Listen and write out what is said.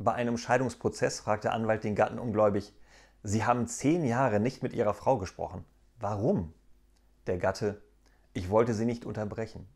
Bei einem Scheidungsprozess fragt der Anwalt den Gatten ungläubig, Sie haben zehn Jahre nicht mit Ihrer Frau gesprochen. Warum? Der Gatte, ich wollte sie nicht unterbrechen.